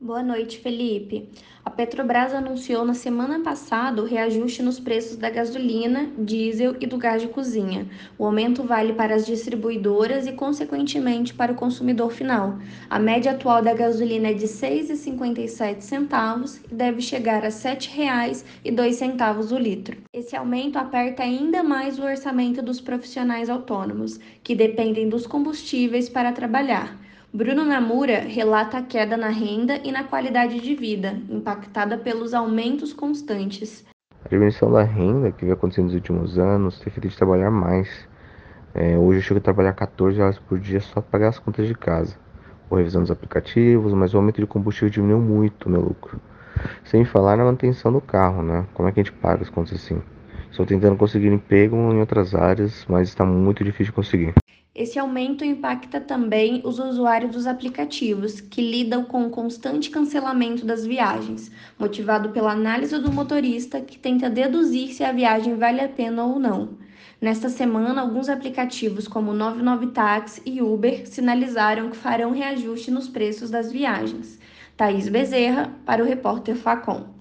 Boa noite, Felipe. A Petrobras anunciou na semana passada o reajuste nos preços da gasolina, diesel e do gás de cozinha. O aumento vale para as distribuidoras e, consequentemente, para o consumidor final. A média atual da gasolina é de R$ 6,57 e deve chegar a R$ 7,02 o litro. Esse aumento aperta ainda mais o orçamento dos profissionais autônomos, que dependem dos combustíveis para trabalhar. Bruno Namura relata a queda na renda e na qualidade de vida, impactada pelos aumentos constantes. A diminuição da renda que vem acontecendo nos últimos anos tem feito de trabalhar mais. É, hoje eu chego a trabalhar 14 horas por dia só para pagar as contas de casa. Vou revisando os aplicativos, mas o aumento de combustível diminuiu muito o meu lucro. Sem falar na manutenção do carro, né? Como é que a gente paga as contas assim? Estou tentando conseguir emprego em outras áreas, mas está muito difícil de conseguir. Esse aumento impacta também os usuários dos aplicativos, que lidam com o constante cancelamento das viagens, motivado pela análise do motorista que tenta deduzir se a viagem vale a pena ou não. Nesta semana, alguns aplicativos como 99Taxi e Uber sinalizaram que farão reajuste nos preços das viagens. Thaís Bezerra, para o repórter Facom.